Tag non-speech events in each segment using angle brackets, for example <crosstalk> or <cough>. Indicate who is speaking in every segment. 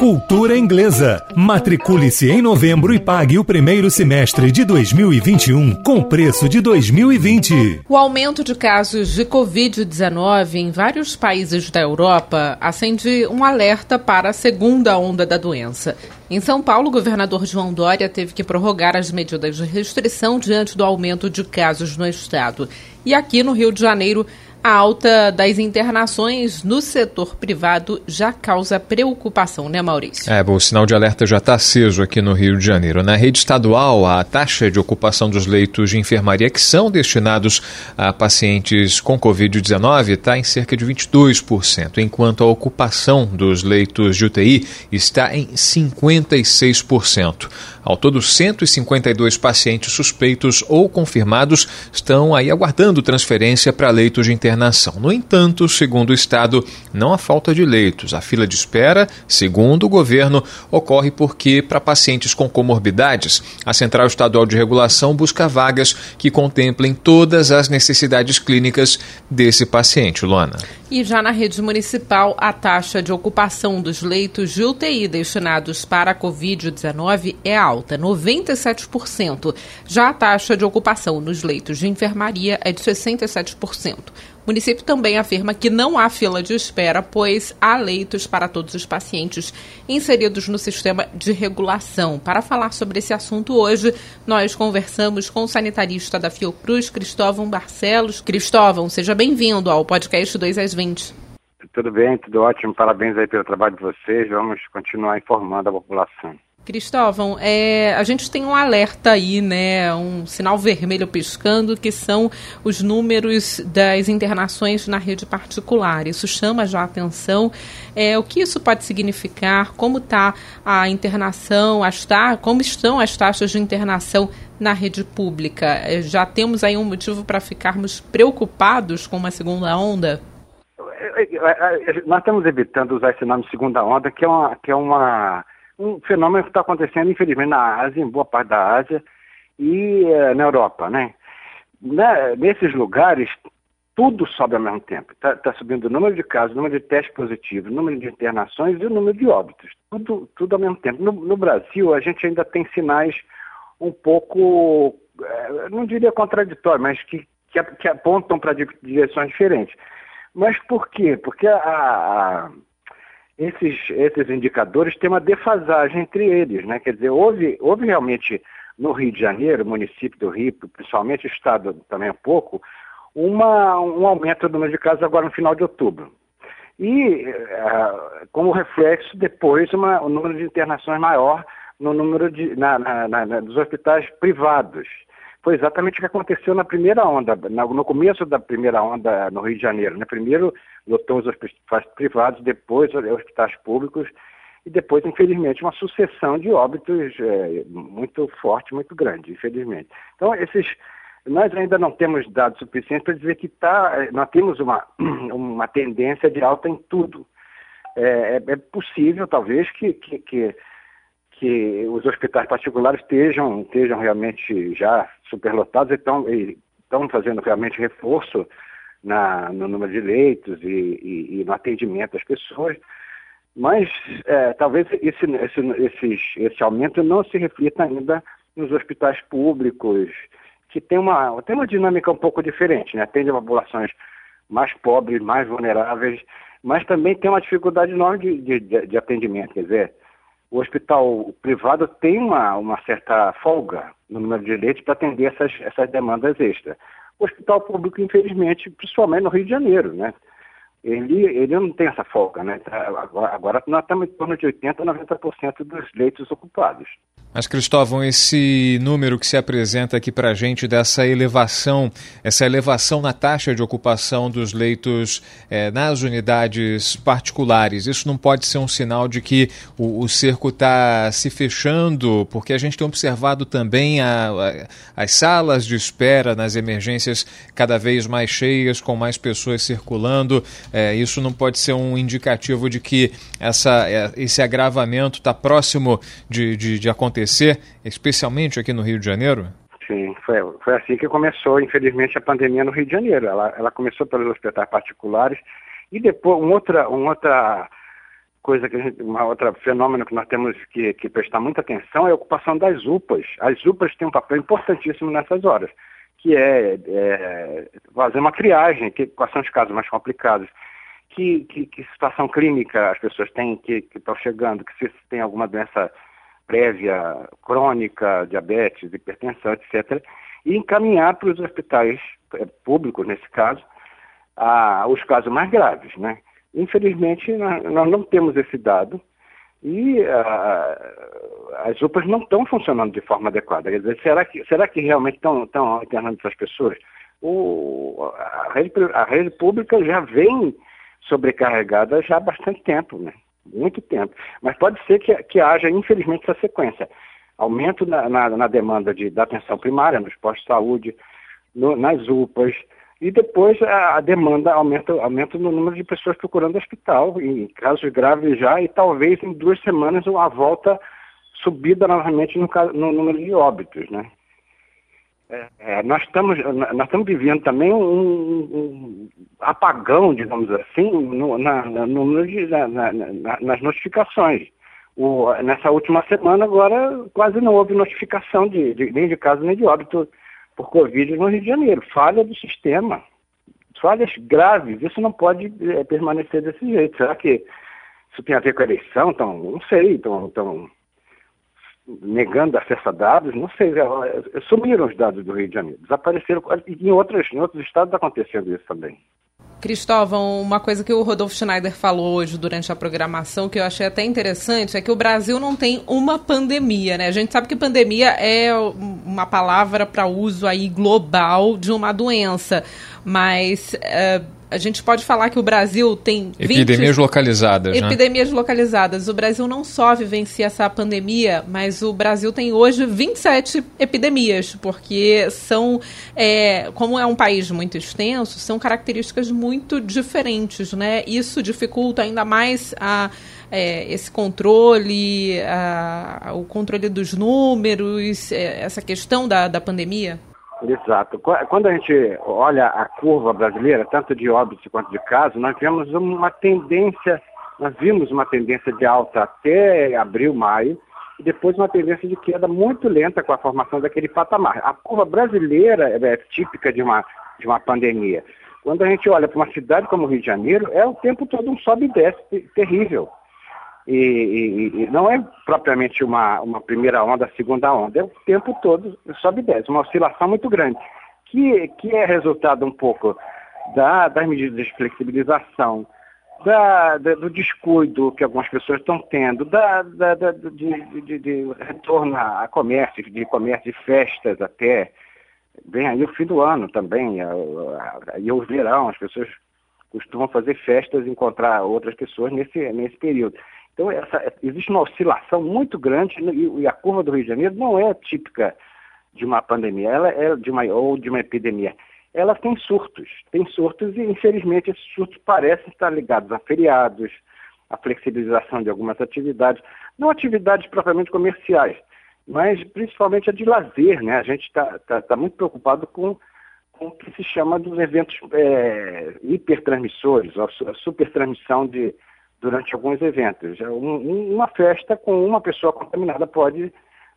Speaker 1: Cultura Inglesa. Matricule-se em novembro e pague o primeiro semestre de 2021 com preço de 2020.
Speaker 2: O aumento de casos de Covid-19 em vários países da Europa acende um alerta para a segunda onda da doença. Em São Paulo, o governador João Dória teve que prorrogar as medidas de restrição diante do aumento de casos no estado. E aqui no Rio de Janeiro, a alta das internações no setor privado já causa preocupação, né, Maurício?
Speaker 3: É, bom, o sinal de alerta já está aceso aqui no Rio de Janeiro. Na rede estadual, a taxa de ocupação dos leitos de enfermaria que são destinados a pacientes com Covid-19 está em cerca de 22%, enquanto a ocupação dos leitos de UTI está em 56%. Ao todo, 152 pacientes suspeitos ou confirmados estão aí aguardando transferência para leitos de internação. No entanto, segundo o Estado, não há falta de leitos. A fila de espera, segundo o governo, ocorre porque, para pacientes com comorbidades, a Central Estadual de Regulação busca vagas que contemplem todas as necessidades clínicas desse paciente. Luana.
Speaker 2: E já na rede municipal, a taxa de ocupação dos leitos de UTI destinados para a Covid-19 é alta, 97%. Já a taxa de ocupação nos leitos de enfermaria é de 67%. O município também afirma que não há fila de espera, pois há leitos para todos os pacientes inseridos no sistema de regulação. Para falar sobre esse assunto hoje, nós conversamos com o sanitarista da Fiocruz, Cristóvão Barcelos. Cristóvão, seja bem-vindo ao podcast 2 às 20.
Speaker 4: Tudo bem, tudo ótimo. Parabéns aí pelo trabalho de vocês. Vamos continuar informando a população.
Speaker 2: Cristóvão, é, a gente tem um alerta aí, né, um sinal vermelho piscando, que são os números das internações na rede particular. Isso chama já a atenção. É, o que isso pode significar? Como está a internação, as ta como estão as taxas de internação na rede pública? É, já temos aí um motivo para ficarmos preocupados com uma segunda onda?
Speaker 4: É, é, é, nós estamos evitando usar esse nome segunda onda, que é uma, que é uma um fenômeno que está acontecendo, infelizmente, na Ásia, em boa parte da Ásia e uh, na Europa, né? Na, nesses lugares, tudo sobe ao mesmo tempo. Está tá subindo o número de casos, o número de testes positivos, o número de internações e o número de óbitos. Tudo, tudo ao mesmo tempo. No, no Brasil, a gente ainda tem sinais um pouco, eh, não diria contraditórios, mas que, que, que apontam para direções diferentes. Mas por quê? Porque a, a esses, esses indicadores têm uma defasagem entre eles, né? Quer dizer, houve, houve realmente no Rio de Janeiro, município do Rio, principalmente o estado também um pouco, uma, um aumento do número de casos agora no final de outubro. E, uh, como reflexo, depois uma, um número de internações maior no número de, na, na, na, dos hospitais privados foi exatamente o que aconteceu na primeira onda, no começo da primeira onda no Rio de Janeiro. Né? Primeiro lotou os hospitais privados, depois os hospitais públicos, e depois, infelizmente, uma sucessão de óbitos é, muito forte, muito grande, infelizmente. Então, esses, nós ainda não temos dados suficientes para dizer que tá, nós temos uma, <clears throat> uma tendência de alta em tudo. É, é, é possível, talvez, que, que, que que os hospitais particulares estejam, estejam realmente já superlotados e estão, e estão fazendo realmente reforço na, no número de leitos e, e, e no atendimento às pessoas, mas é, talvez esse, esse, esse, esse aumento não se reflita ainda nos hospitais públicos, que tem uma, tem uma dinâmica um pouco diferente, né? atende populações mais pobres, mais vulneráveis, mas também tem uma dificuldade enorme de, de, de atendimento, quer dizer, o hospital privado tem uma, uma certa folga no número de leitos para atender essas, essas demandas extras. O hospital público, infelizmente, principalmente no Rio de Janeiro, né? Ele, ele não tem essa folga, né? Tá, agora, nós estamos em torno de 80% a 90% dos leitos ocupados.
Speaker 3: Mas, Cristóvão, esse número que se apresenta aqui para a gente dessa elevação, essa elevação na taxa de ocupação dos leitos é, nas unidades particulares, isso não pode ser um sinal de que o, o cerco está se fechando, porque a gente tem observado também a, a, as salas de espera nas emergências cada vez mais cheias, com mais pessoas circulando. É, isso não pode ser um indicativo de que essa, é, esse agravamento está próximo de, de, de acontecer, especialmente aqui no Rio de Janeiro?
Speaker 4: Sim, foi, foi assim que começou, infelizmente, a pandemia no Rio de Janeiro. Ela, ela começou pelos hospitais particulares e depois, um outra, outra coisa que gente, uma outra fenômeno que nós temos que, que, prestar muita atenção é a ocupação das UPAs. As UPAs têm um papel importantíssimo nessas horas, que é, é fazer uma triagem, que, quais são os casos mais complicados, que, que, que situação clínica as pessoas têm que estão chegando, que se tem alguma doença prévia, crônica, diabetes, hipertensão, etc., e encaminhar para os hospitais é, públicos, nesse caso, a, os casos mais graves. Né? Infelizmente, nós não temos esse dado e as UPAs não estão funcionando de forma adequada. Quer dizer, será que, será que realmente estão, estão internando essas pessoas? O, a, rede, a rede pública já vem sobrecarregada já há bastante tempo, né? muito tempo. Mas pode ser que, que haja, infelizmente, essa sequência. Aumento na, na, na demanda de, da atenção primária, nos postos de saúde, no, nas UPAs, e depois a, a, demanda aumenta, aumenta no número de pessoas procurando hospital, em casos graves já, e talvez em duas semanas uma volta subida novamente no, no número de óbitos, né? É, é, nós, estamos, nós estamos vivendo também um, um apagão, digamos assim, no, na, no, na, na, nas notificações. O, nessa última semana, agora, quase não houve notificação de, de, nem de caso nem de óbito por Covid no Rio de Janeiro. Falha do sistema. Falhas graves. Isso não pode é, permanecer desse jeito. Será que isso tem a ver com a eleição? Então, não sei. Então, então negando acesso a dados, não sei, sumiram os dados do Rio de Janeiro, desapareceram. Em, outras, em outros estados está acontecendo isso também.
Speaker 2: Cristóvão, uma coisa que o Rodolfo Schneider falou hoje durante a programação, que eu achei até interessante, é que o Brasil não tem uma pandemia, né? A gente sabe que pandemia é uma palavra para uso aí global de uma doença, mas uh, a gente pode falar que o Brasil tem
Speaker 3: 20... epidemias localizadas,
Speaker 2: né? epidemias né? localizadas. O Brasil não só vivencia essa pandemia, mas o Brasil tem hoje 27 epidemias, porque são, é, como é um país muito extenso, são características muito diferentes, né? Isso dificulta ainda mais a é, esse controle, a, o controle dos números, é, essa questão da, da pandemia?
Speaker 4: Exato. Quando a gente olha a curva brasileira, tanto de óbitos quanto de casos, nós vemos uma tendência, nós vimos uma tendência de alta até abril, maio, e depois uma tendência de queda muito lenta com a formação daquele patamar. A curva brasileira é típica de uma, de uma pandemia. Quando a gente olha para uma cidade como o Rio de Janeiro, é o tempo todo um sobe e desce terrível. E, e, e, não é propriamente uma, uma primeira onda, segunda onda, é o tempo todo sobe e desce, uma oscilação muito grande, que, que é resultado um pouco da, das medidas de flexibilização, da, da, do descuido que algumas pessoas estão tendo, da, da, de, de, de, retorno a comércio, de comércio de festas até. Vem aí o fim do ano também, e o verão, as pessoas costumam fazer festas e encontrar outras pessoas nesse, nesse período. Então, essa, existe uma oscilação muito grande e, e, a curva do Rio de Janeiro não é típica de uma pandemia, ela é de uma, ou de uma epidemia. Ela tem surtos, tem surtos e, infelizmente, esses surtos parecem estar ligados a feriados, a flexibilização de algumas atividades, não atividades propriamente comerciais, mas principalmente a de lazer, né? A gente está tá, tá muito preocupado com, com o que se chama dos eventos é, hipertransmissores, a, supertransmissão de, durante alguns eventos. Um, uma festa com uma pessoa contaminada pode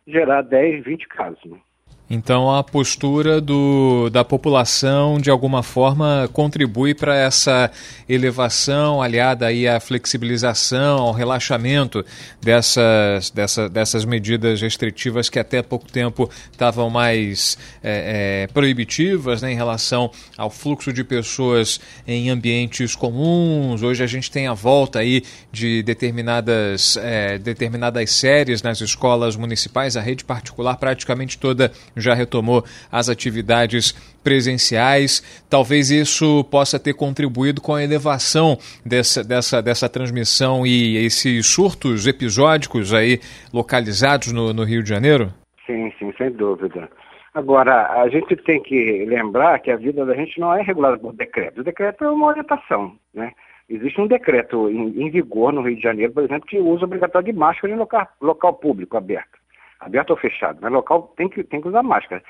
Speaker 4: gerar 10, 20 casos. Né?
Speaker 3: Então a postura do, da população de alguma forma contribui para essa elevação, aliada aí à flexibilização, ao relaxamento dessas, dessa, dessas medidas restritivas que até pouco tempo estavam mais é, é, proibitivas né, em relação ao fluxo de pessoas em ambientes comuns. Hoje a gente tem a volta aí de determinadas, é, determinadas séries nas escolas municipais, a rede particular praticamente toda já retomou as atividades presenciais. Talvez isso possa ter contribuído com a elevação dessa, dessa, dessa transmissão e esses surtos episódicos aí localizados no, no Rio de Janeiro?
Speaker 4: Sim, sim, sem dúvida. Agora, a gente tem que lembrar que a vida da gente não é regulada por decreto. O decreto é uma orientação, né? Existe um decreto em, em, vigor no Rio de Janeiro, por exemplo, que usa obrigatório de máscara em local, local público aberto. Aberto ou fechado, mas local tem que, tem que usar máscara.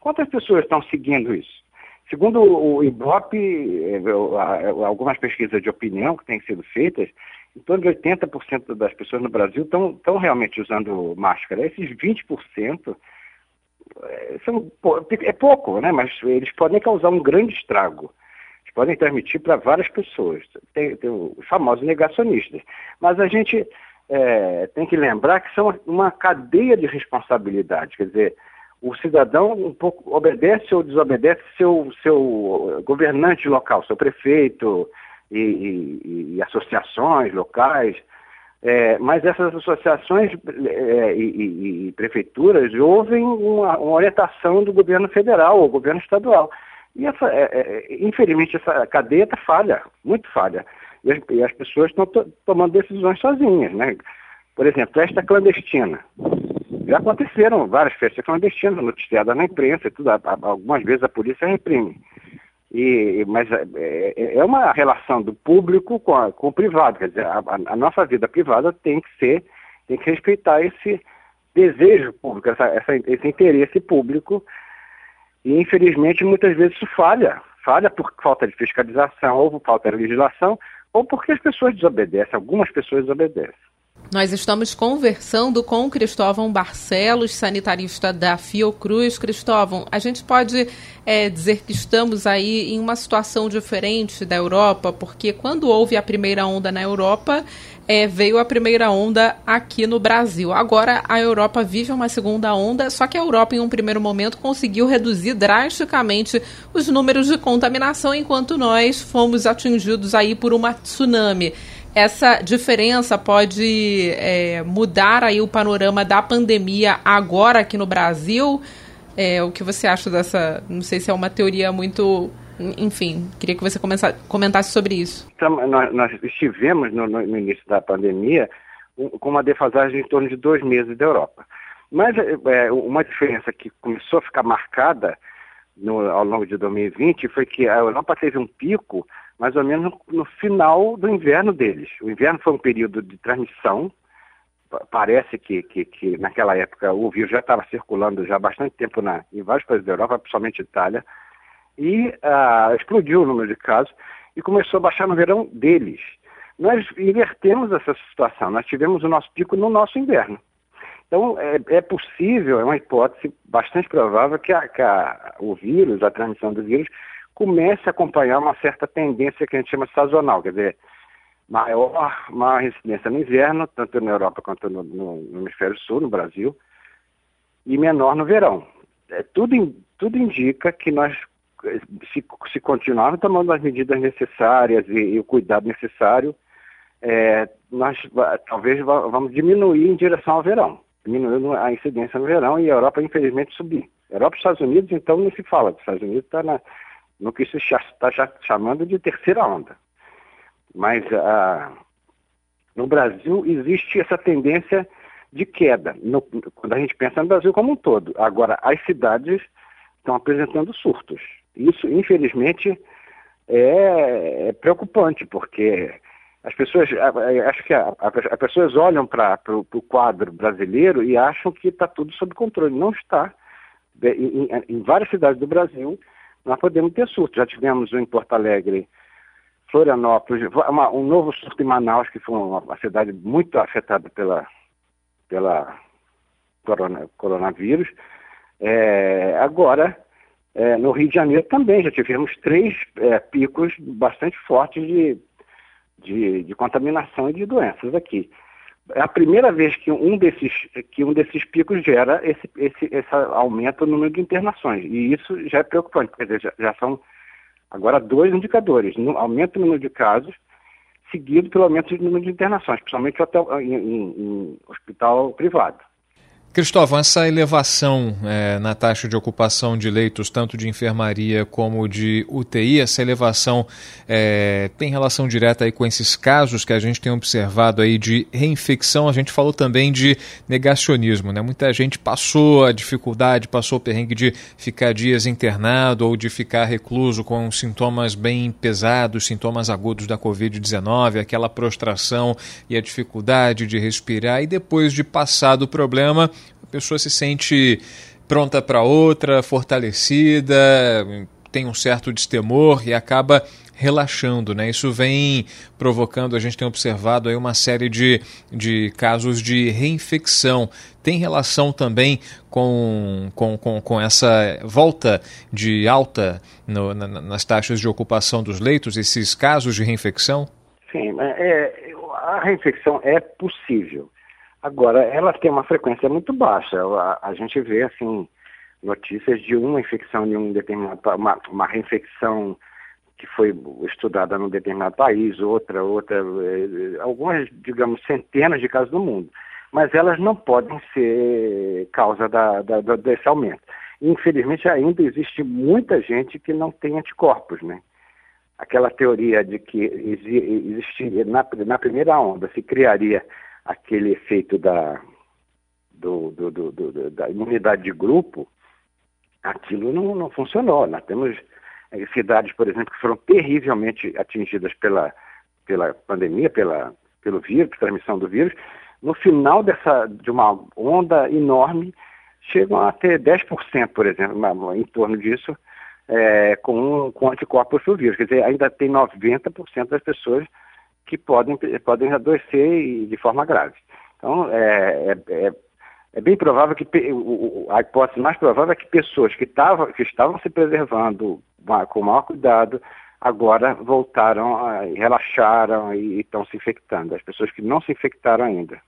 Speaker 4: Quantas pessoas estão seguindo isso? Segundo o IBOP, eh, algumas pesquisas de opinião que têm sido feitas, em torno de 80% das pessoas no Brasil estão, estão realmente usando máscara. Esses 20% eh, são, é pouco, né? mas eles podem causar um grande estrago. Eles podem transmitir para várias pessoas. Tem, tem, os famosos negacionistas. Mas a gente é, tem que lembrar que são uma cadeia de responsabilidade. Quer dizer, o cidadão um pouco obedece ou desobedece seu, seu governante local, seu prefeito e, e, e associações locais. É, mas essas associações é, e, e, prefeituras ouvem uma, uma, orientação do governo federal ou governo estadual. E, essa, é, é infelizmente, essa cadeia está falha, muito falha. E as, as pessoas estão to, tomando decisões sozinhas. Né? Por exemplo, festa clandestina. Já aconteceram várias festas clandestinas noticiadas na imprensa e tudo. Algumas vezes a polícia reprime. E, mas é, é, é uma relação do público com, a, com o privado. Quer dizer, a, a, nossa vida privada tem que ser, tem que respeitar esse desejo público, essa, essa, esse interesse público. E infelizmente muitas vezes isso falha. Falha por falta de fiscalização, ou por falta de legislação, ou porque as pessoas desobedecem, algumas pessoas desobedecem.
Speaker 2: Nós estamos conversando com Cristóvão Barcelos, sanitarista da Fiocruz. Cristóvão, a gente pode é, dizer que estamos aí em uma situação diferente da Europa, porque quando houve a primeira onda na Europa, é, veio a primeira onda aqui no Brasil. Agora a Europa vive uma segunda onda, só que a Europa, em um primeiro momento, conseguiu reduzir drasticamente os números de contaminação, enquanto nós fomos atingidos aí por uma tsunami essa diferença pode é, mudar aí o panorama da pandemia agora aqui no Brasil? É, o que você acha dessa? Não sei se é uma teoria muito. Enfim, queria que você comentasse sobre isso.
Speaker 4: Então, nós, nós, estivemos no, no, início da pandemia com uma defasagem em torno de dois meses da Europa. Mas é, uma diferença que começou a ficar marcada no, ao longo de 2020 foi que a Europa teve um pico mais ou menos no final do inverno deles. O inverno foi um período de transmissão. Parece que, que, que naquela época o vírus já estava circulando já há bastante tempo na, em vários países da Europa, principalmente Itália, e ah, explodiu o número de casos e começou a baixar no verão deles. Nós invertemos essa situação, nós tivemos o nosso pico no nosso inverno. Então, é, é possível, é uma hipótese bastante provável que, a, que a, o vírus, a transmissão do vírus, comece a acompanhar uma certa tendência que a gente chama sazonal, quer dizer, maior, maior incidência no inverno, tanto na Europa quanto no, no, no hemisfério sul, no Brasil, e menor no verão. É, tudo, tudo indica que nós, se, se continuarmos tomando as medidas necessárias e, e o cuidado necessário, é, nós talvez vamos diminuir em direção ao verão, diminuindo a incidência no verão e a Europa, infelizmente, subir. Europa e Estados Unidos, então, não se fala. Os Estados Unidos está no que se está chamando de terceira onda. Mas ah, no Brasil existe essa tendência de queda, no, quando a gente pensa no Brasil como um todo. Agora, as cidades estão apresentando surtos. Isso, infelizmente, é, é preocupante, porque as pessoas, acho que as pessoas olham para o quadro brasileiro e acham que está tudo sob controle. Não está. Em, em, várias cidades do Brasil, nós podemos ter surto. Já tivemos um em Porto Alegre, Florianópolis, uma, um novo surto em Manaus, que foi uma, uma cidade muito afetada pela, pela corona, coronavírus. É, agora, é, no Rio de Janeiro também já tivemos três é, picos bastante fortes de, de, de contaminação e de doenças aqui é a primeira vez que um desses, que um desses picos gera esse, esse, esse aumento no número de internações. E isso já é preocupante, quer dizer, já, já são agora dois indicadores, no, aumento no número de casos, seguido pelo aumento no número de internações, principalmente em, em, em hospital privado.
Speaker 3: Cristóvão, essa elevação é, na taxa de ocupação de leitos, tanto de enfermaria como de UTI, essa elevação é, tem relação direta aí com esses casos que a gente tem observado aí de reinfecção. A gente falou também de negacionismo, né? Muita gente passou a dificuldade, passou o perrengue de ficar dias internado ou de ficar recluso com sintomas bem pesados, sintomas agudos da Covid-19, aquela prostração e a dificuldade de respirar, e depois de passar do problema, a pessoa se sente pronta para outra, fortalecida, tem um certo destemor e acaba relaxando, né? Isso vem provocando, a gente tem observado aí uma série de, de casos de reinfecção. Tem relação também com, com, com, com essa volta de alta no, na, nas taxas de ocupação dos leitos, esses casos de reinfecção?
Speaker 4: Sim, é, a reinfecção é possível. Agora, ela tem uma frequência muito baixa. A, a gente vê, assim, notícias de uma infecção em um determinado uma, uma reinfecção que foi estudada num determinado país, outra, outra, eh, algumas, digamos, centenas de casos no mundo. Mas elas não podem ser causa da, da, desse aumento. Infelizmente, ainda existe muita gente que não tem anticorpos, né? Aquela teoria de que existiria, na, na primeira onda, se criaria aquele efeito da, do, do, do, da imunidade de grupo, aquilo não, não funcionou. Nós temos eh, cidades, por exemplo, que foram terrivelmente atingidas pela, pela pandemia, pela, pelo vírus, transmissão do vírus. No final dessa, de uma onda enorme, chegam a ter 10%, por exemplo, em torno disso, é, com, com anticorpos do vírus. Quer dizer, ainda tem 90% das pessoas que podem, podem adoecer de forma grave. Então, é, é, é, é bem provável que, a hipótese mais provável é que pessoas que, que estavam se preservando com maior cuidado, agora voltaram, relaxaram e estão se infectando. As pessoas que não se infectaram ainda.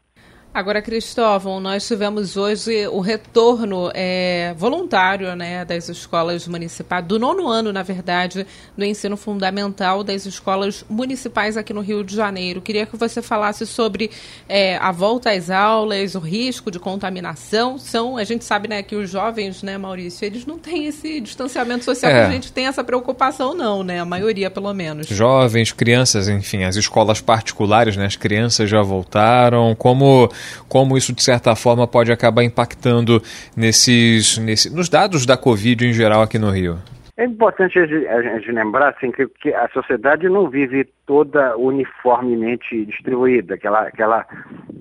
Speaker 2: Agora, Cristóvão, nós tivemos hoje o retorno é, voluntário né, das escolas municipais, do nono ano, na verdade, do ensino fundamental das escolas municipais aqui no Rio de Janeiro. Queria que você falasse sobre é, a volta às aulas, o risco de contaminação. São, a gente sabe né, que os jovens, né, Maurício, eles não têm esse distanciamento social é. que a gente tem essa preocupação, não, né? A maioria, pelo menos.
Speaker 3: Jovens, crianças, enfim, as escolas particulares, né, as crianças já voltaram. Como como isso, de certa forma, pode acabar impactando nesses, nesse, nos dados da Covid em geral aqui no Rio.
Speaker 4: É importante a gente lembrar assim, que, a sociedade não vive toda uniformemente distribuída, que ela, que ela,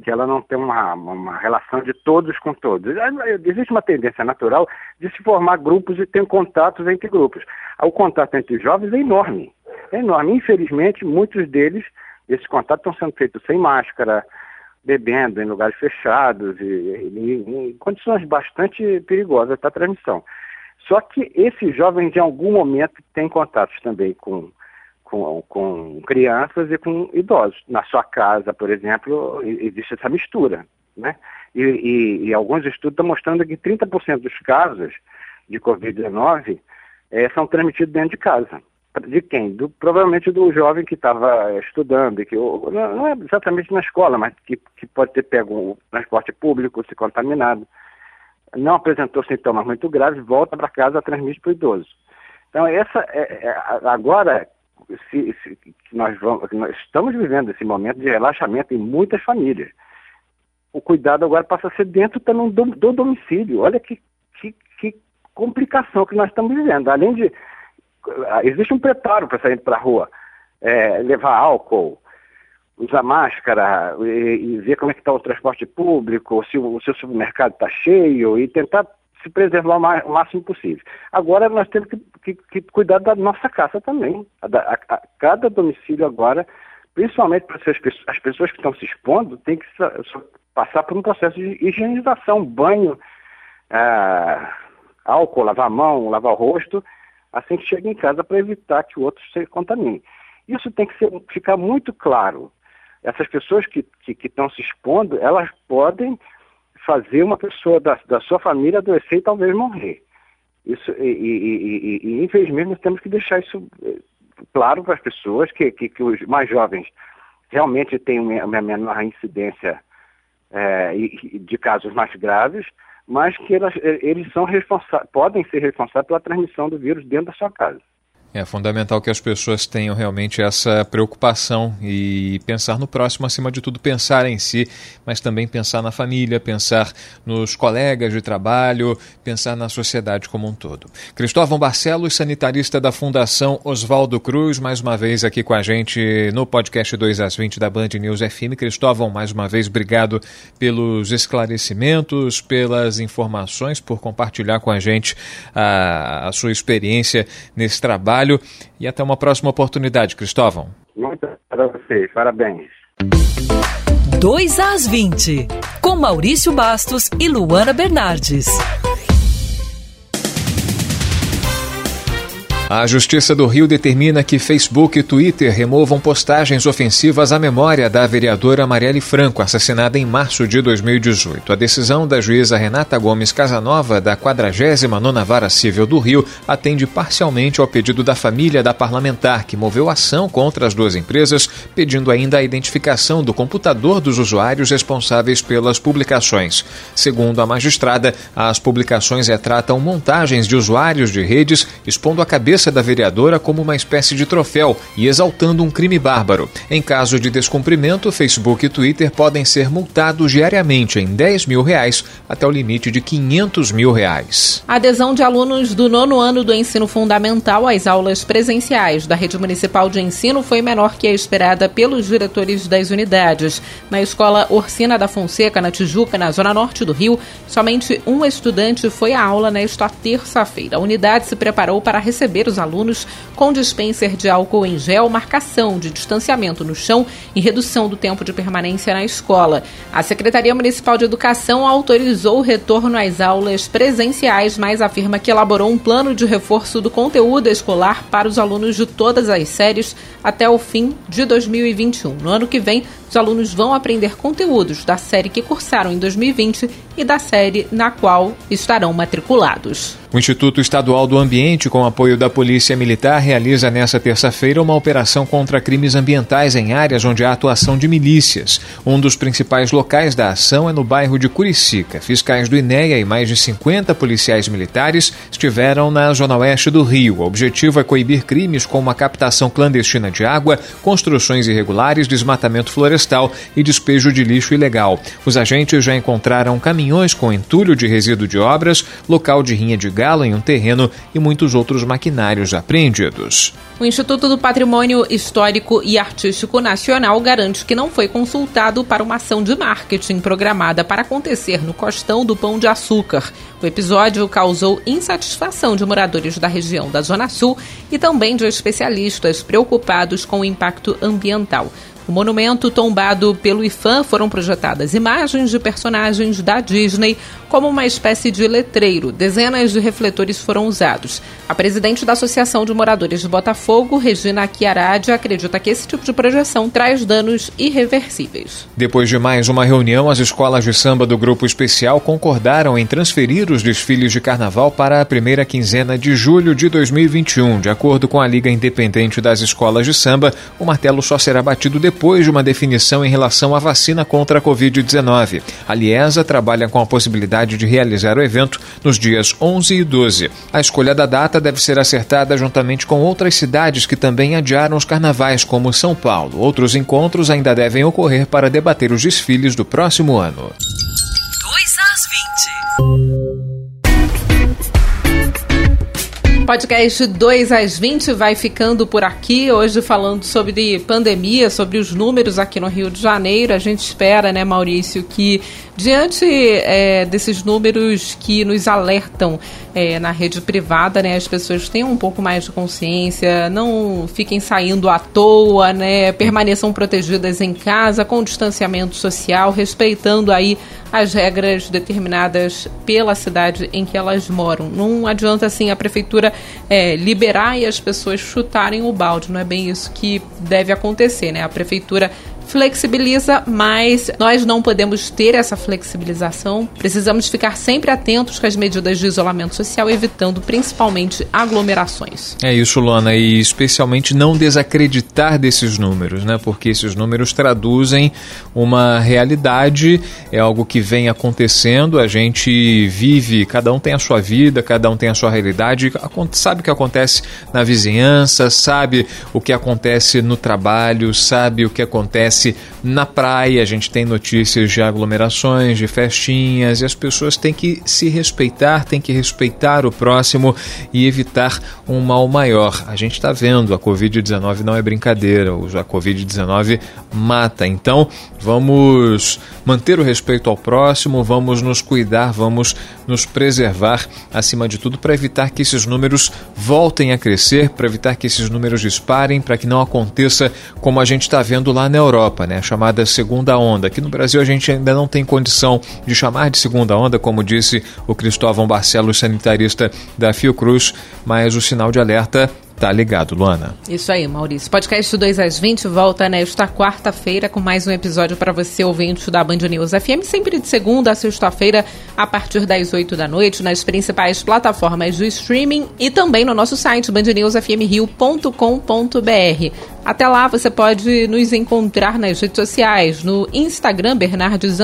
Speaker 4: que ela não tem uma, uma relação de todos com todos. Existe uma tendência natural de se formar grupos e ter contatos entre grupos. O contato entre jovens é enorme. É enorme. Infelizmente, muitos deles, esses contatos estão sendo feitos sem máscara, bebendo em lugares fechados e, e, em condições bastante perigosas para a transmissão. Só que esses jovens, em algum momento, têm contatos também com, com, com crianças e com idosos. Na sua casa, por exemplo, existe essa mistura. Né? E, e, e alguns estudos estão mostrando que 30% dos casos de Covid-19 é, eh, são transmitidos dentro de casa de quem? Do, provavelmente do jovem que estava estudando, que não, não, é exatamente na escola, mas que, que pode ter pego o transporte público, se contaminado. Não apresentou sintomas muito graves, volta para casa, transmite para o idoso. Então, essa, é, é, agora, se, se, nós, vamos, nós estamos vivendo esse momento de relaxamento em muitas famílias. O cuidado agora passa a ser dentro também do, do domicílio. Olha que, que, que complicação que nós estamos vivendo. Além de existe um preparo para sair para a rua. É, levar álcool, usar máscara e, e ver como é que está o transporte público, se o, se o supermercado está cheio e tentar se preservar o, máximo possível. Agora nós temos que, que, que cuidar da nossa casa também. A, a, a, cada domicílio agora, principalmente para as, as pessoas que estão se expondo, tem que passar por um processo de higienização, banho, ah, álcool, lavar a mão, lavar o rosto assim que chega em casa para evitar que o outro se contamine. Isso tem que ser, ficar muito claro. Essas pessoas que estão se expondo, elas podem fazer uma pessoa da, da sua família adoecer e talvez morrer. Isso, e, e, e, e, infelizmente nós temos que deixar isso eh, claro para as pessoas, que, que, que os mais jovens realmente têm uma menor incidência é, de casos mais graves, mas que elas, eles são podem ser responsáveis pela transmissão do vírus dentro da sua casa.
Speaker 3: É fundamental que as pessoas tenham realmente essa preocupação e pensar no próximo, acima de tudo, pensar em si, mas também pensar na família, pensar nos colegas de trabalho, pensar na sociedade como um todo. Cristóvão Barcelos, sanitarista da Fundação Oswaldo Cruz, mais uma vez aqui com a gente no podcast 2 às 20 da Band News FM. Cristóvão, mais uma vez, obrigado pelos esclarecimentos, pelas informações, por compartilhar com a gente a, a sua experiência nesse trabalho trabalho e até uma próxima oportunidade, Cristóvão.
Speaker 4: Muito para vocês, parabéns.
Speaker 5: 2 às 20, com Maurício Bastos e Luana Bernardes.
Speaker 3: A Justiça do Rio determina que Facebook e Twitter removam postagens ofensivas à memória da vereadora Marielle Franco, assassinada em março de 2018. A decisão da juíza Renata Gomes Casanova, da 49ª Vara Civil do Rio, atende parcialmente ao pedido da família da parlamentar, que moveu ação contra as duas empresas, pedindo ainda a identificação do computador dos usuários responsáveis pelas publicações. Segundo a magistrada, as publicações retratam montagens de usuários de redes expondo a cabeça cabeça da vereadora como uma espécie de troféu e exaltando um crime bárbaro. Em caso de descumprimento, Facebook e Twitter podem ser multados diariamente em 10 mil reais até o limite de 500 mil reais.
Speaker 2: A adesão de alunos do nono ano do ensino fundamental às aulas presenciais da rede municipal de ensino foi menor que a esperada pelos diretores das unidades. Na escola Orsina da Fonseca, na Tijuca, na zona norte do Rio, somente um estudante foi à aula nesta terça-feira. A unidade se preparou para receber os alunos com dispenser de álcool em gel, marcação de distanciamento no chão e redução do tempo de permanência na escola. A Secretaria Municipal de Educação autorizou o retorno às aulas presenciais, mas afirma que elaborou um plano de reforço do conteúdo escolar para os alunos de todas as séries até o fim de 2021. No ano que vem, os alunos vão aprender conteúdos da série que cursaram em 2020 e da série na qual estarão matriculados.
Speaker 3: O Instituto Estadual do Ambiente, com apoio da Polícia Militar, realiza nesta terça-feira uma operação contra crimes ambientais em áreas onde há atuação de milícias. Um dos principais locais da ação é no bairro de Curicica. Fiscais do INEA e mais de 50 policiais militares estiveram na zona oeste do Rio. O objetivo é coibir crimes como a captação clandestina de água, construções irregulares, desmatamento florestal e despejo de lixo ilegal. Os agentes já encontraram caminhões com entulho de resíduo de obras, local de rinha de galo em um terreno e muitos outros maquinários apreendidos.
Speaker 2: O Instituto do Patrimônio Histórico e Artístico Nacional garante que não foi consultado para uma ação de marketing programada para acontecer no Costão do Pão de Açúcar. O episódio causou insatisfação de moradores da região da Zona Sul e também de especialistas preocupados com o impacto ambiental. O monumento tombado pelo IFAM foram projetadas imagens de personagens da Disney como uma espécie de letreiro. Dezenas de refletores foram usados. A presidente da Associação de Moradores de Botafogo, Regina Chiaradi, acredita que esse tipo de projeção traz danos irreversíveis.
Speaker 3: Depois de mais uma reunião, as escolas de samba do grupo especial concordaram em transferir os desfiles de carnaval para a primeira quinzena de julho de 2021. De acordo com a Liga Independente das Escolas de Samba, o martelo só será batido depois depois de uma definição em relação à vacina contra a Covid-19. A Liesa trabalha com a possibilidade de realizar o evento nos dias 11 e 12. A escolha da data deve ser acertada juntamente com outras cidades que também adiaram os carnavais, como São Paulo. Outros encontros ainda devem ocorrer para debater os desfiles do próximo ano. 2 às 20.
Speaker 2: Podcast 2 às 20 vai ficando por aqui. Hoje falando sobre pandemia, sobre os números aqui no Rio de Janeiro. A gente espera, né, Maurício, que diante é, desses números que nos alertam é, na rede privada, né, as pessoas tenham um pouco mais de consciência, não fiquem saindo à toa, né, permaneçam protegidas em casa, com distanciamento social, respeitando aí as regras determinadas pela cidade em que elas moram. Não adianta assim a prefeitura é, liberar e as pessoas chutarem o balde, não é bem isso que deve acontecer, né? A prefeitura flexibiliza, mas nós não podemos ter essa flexibilização. Precisamos ficar sempre atentos com as medidas de isolamento social, evitando principalmente aglomerações.
Speaker 3: É isso, Luana, e especialmente não desacreditar desses números, né? Porque esses números traduzem uma realidade, é algo que vem acontecendo, a gente vive, cada um tem a sua vida, cada um tem a sua realidade, sabe o que acontece na vizinhança, sabe o que acontece no trabalho, sabe o que acontece na praia, a gente tem notícias de aglomerações, de festinhas, e as pessoas têm que se respeitar, têm que respeitar o próximo e evitar um mal maior. A gente está vendo, a Covid-19 não é brincadeira, a Covid-19 mata. Então, vamos manter o respeito ao próximo, vamos nos cuidar, vamos nos preservar acima de tudo para evitar que esses números voltem a crescer, para evitar que esses números disparem, para que não aconteça como a gente está vendo lá na Europa, né? a chamada segunda onda. Aqui no Brasil a gente ainda não tem condição de chamar de segunda onda, como disse o Cristóvão Barcelos, sanitarista da Fiocruz, mas o sinal de alerta Tá ligado, Luana.
Speaker 2: Isso aí, Maurício. Podcast 2 às 20 volta nesta quarta-feira com mais um episódio para você ouvinte da Band News FM, sempre de segunda a sexta-feira, a partir das 8 da noite, nas principais plataformas do streaming e também no nosso site bandnewsfmrio.com.br. Até lá, você pode nos encontrar nas redes sociais, no Instagram, Bernardes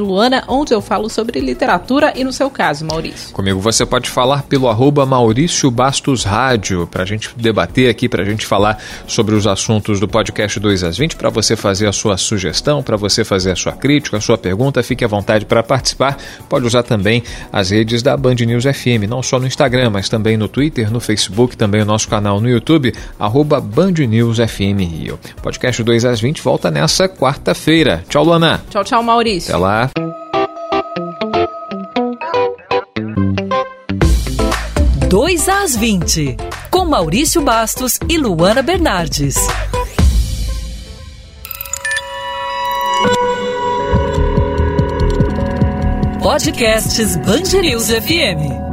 Speaker 2: Luana, onde eu falo sobre literatura e no seu caso, Maurício.
Speaker 3: Comigo você pode falar pelo arroba Maurício Bastos Rádio, pra gente debater aqui, para a gente falar sobre os assuntos do podcast 2 às 20, para você fazer a sua sugestão, para você fazer a sua crítica, a sua pergunta, fique à vontade para participar. Pode usar também as redes da Band News FM, não só no Instagram, mas também no Twitter, no Facebook, também o nosso canal no YouTube, arroba Band News FM Rio. Podcast 2 às 20 volta nessa quarta-feira. Tchau, Luana.
Speaker 2: Tchau, tchau, Maurício.
Speaker 3: Até lá.
Speaker 5: 2 às 20, com Maurício Bastos e Luana Bernardes. Podcasts Band News FM.